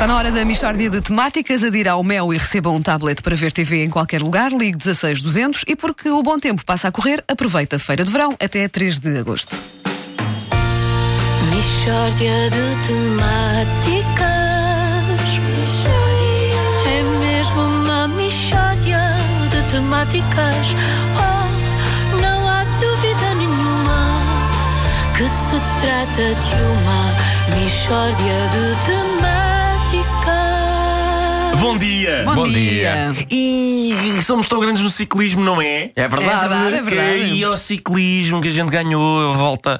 Está na hora da Michórdia de Temáticas. Adira ao Mel e receba um tablet para ver TV em qualquer lugar. Ligue 16200 e porque o bom tempo passa a correr, aproveita a feira de verão até 3 de agosto. Mishória de temáticas. É mesmo uma mishória de temáticas. Oh, não há dúvida nenhuma que se trata de uma mishória de temáticas. Bom dia! Bom, dia. E somos tão grandes no ciclismo, não é? É É verdade. é verdade. E ao ciclismo que a gente ganhou a volta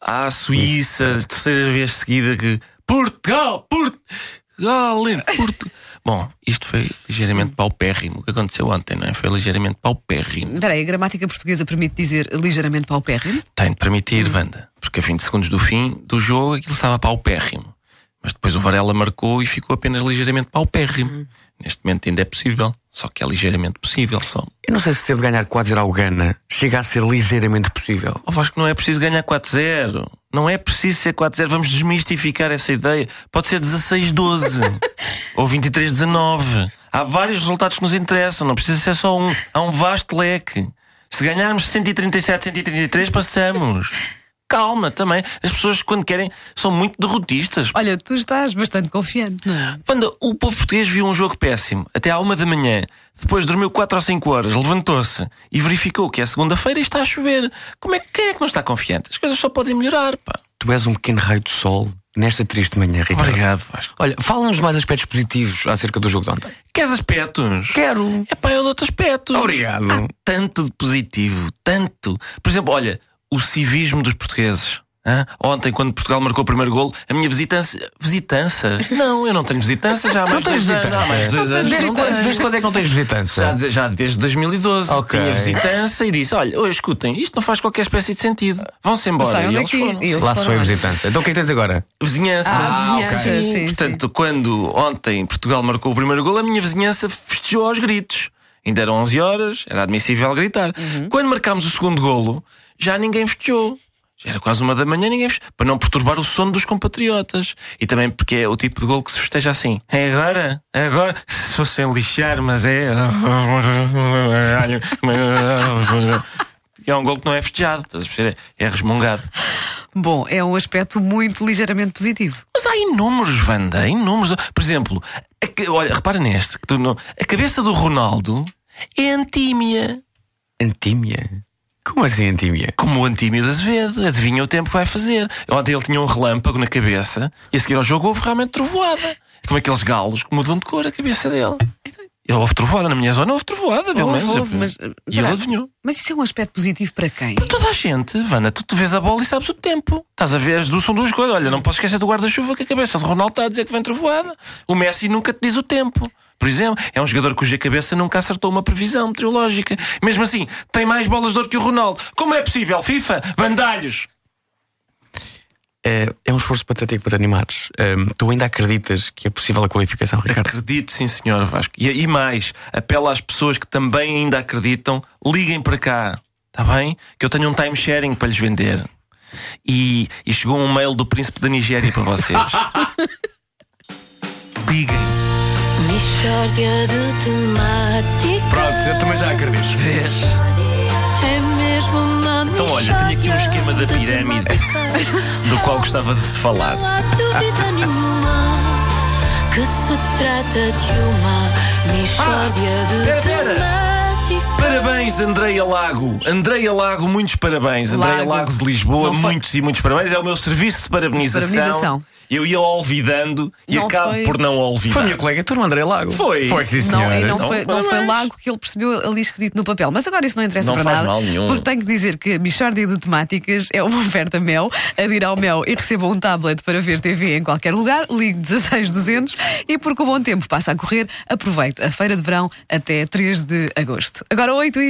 à Suíça, terceira vez seguida que Portugal, Portugal, Portugal. Bom, isto foi ligeiramente paupérrimo. O que aconteceu ontem, não é? Foi ligeiramente paupérrimo. Espera aí, a gramática portuguesa permite dizer ligeiramente paupérrimo? Tem de permitir, Wanda, porque a 20 segundos do fim do jogo aquilo estava paupérrimo. Mas depois o Varela marcou e ficou apenas ligeiramente paupérrimo. Neste momento ainda é possível, só que é ligeiramente possível só. Eu não sei se ter de ganhar 4-0 ao Gana chega a ser ligeiramente possível. Oh, Vasco, não é preciso ganhar 4-0. Não é preciso ser 4-0. Vamos desmistificar essa ideia. Pode ser 16-12 ou 23-19. Há vários resultados que nos interessam. Não precisa ser só um. Há um vasto leque. Se ganharmos 137, 133, passamos. Calma também. As pessoas, quando querem, são muito derrotistas. Olha, tu estás bastante confiante, não é? Quando o povo português viu um jogo péssimo até à uma da manhã, depois dormiu 4 ou 5 horas, levantou-se e verificou que é segunda-feira e está a chover. Como é que quem é que não está confiante? As coisas só podem melhorar, pá. Tu és um pequeno raio de sol nesta triste manhã, Ricardo. Obrigado, Vasco. Olha, fala-nos mais aspectos positivos acerca do jogo de ontem. Queres aspectos? Quero. É pá, eu dou-te aspectos. Obrigado. Há tanto de positivo, tanto. Por exemplo, olha, o civismo dos portugueses. hã? Ontem, quando Portugal marcou o primeiro golo, a minha visitança. Visitança? Não, eu não tenho visitança já há mais de tens dois anos. Há mais de dois anos. Desde não quando, tenho. desde quando é que não tens visitantes? Já, já desde 2012 Ok. tinha visitança e disse: Olha, oi, escutem, isto não faz qualquer espécie de sentido. Vão-se embora. Não sei E é eles que- foram. e eles Lá se foi a lá. visitança. Então o que é que tens agora? Vizinhança. Ah, vizinhança, ok. sim, sim. Portanto, quando ontem Portugal marcou o primeiro gol, a minha vizinhança festejou aos gritos. Ainda eram 11 horas, era admissível gritar. Uhum. Quando marcámos o segundo golo, já ninguém festejou. Já era quase uma da manhã, ninguém festejou. Para não perturbar o sono dos compatriotas. E também porque é o tipo de gol que se festeja assim. É agora? É agora? Se fossem lixar, mas é. É um gol que não é festejado, estás a perceber? É resmungado. Bom, é um aspecto muito ligeiramente positivo. Mas há inúmeros, Wanda, inúmeros. Por exemplo, a olha, repara neste: que tu não- a cabeça do Ronaldo é antímia. Antímia? Como assim antímia? Como o Antímio de Azevedo, adivinha o tempo que vai fazer. Ontem ele tinha um relâmpago na cabeça e a seguir ao jogo houve realmente trovoada. Como aqueles galos que mudam de cor a cabeça dele. Ele houve trovoada na minha zona, houve trovoada, pelo Houve, menos. houve, mas, e ele espera. adivinhou. Mas isso é um aspecto positivo para quem? Toda a gente, Vanda, tu te vês a bola e sabes o tempo. Estás a ver as duas são duas coisas. Olha, não posso esquecer do guarda-chuva que a cabeça de Ronaldo está a dizer que vem trovoada. O Messi nunca te diz o tempo. Por exemplo, é um jogador cuja cabeça nunca acertou uma previsão meteorológica. Mesmo assim, tem mais bolas de ouro que o Ronaldo. Como é possível? FIFA, bandalhos. É, é um esforço patético para te animares. Tu ainda acreditas que é possível a qualificação, Ricardo? Acredito, sim, senhor Vasco. E, e mais, apelo às pessoas que também ainda acreditam, liguem para cá. Está bem? Que eu tenho um time sharing para lhes vender. E, e chegou um mail do príncipe da Nigéria para vocês. liguem. De. Pronto, eu também já acredito. Vês? É mesmo uma Então, olha, tenho aqui um esquema da pirâmide do qual gostava de te falar. Não há dúvida nenhuma que se trata de uma mixórdia de pera, pera. Parabéns, Andreia Lago. Andreia Lago, muitos parabéns. Andreia Lago. Lago de Lisboa, muitos e muitos parabéns. É o meu serviço de parabenização. Parabenização. Eu ia olvidando e Não acabo foi- por não olvidar. Foi a minha colega, tu não André Lago. Foi. Foi, sim, Não, senhora. e não, Então, foi, não foi. Lago que ele percebeu ali escrito no papel. Mas agora isso não interessa Não para faz nada. mal nenhum. Porque tenho que dizer que a Michórdia de Temáticas é uma oferta Mel. Adira ao Mel e receba um tablet para ver TV em qualquer lugar. Ligue 16200 e porque o bom tempo passa a correr, aproveite a feira de verão até 3 de agosto. Agora 8 e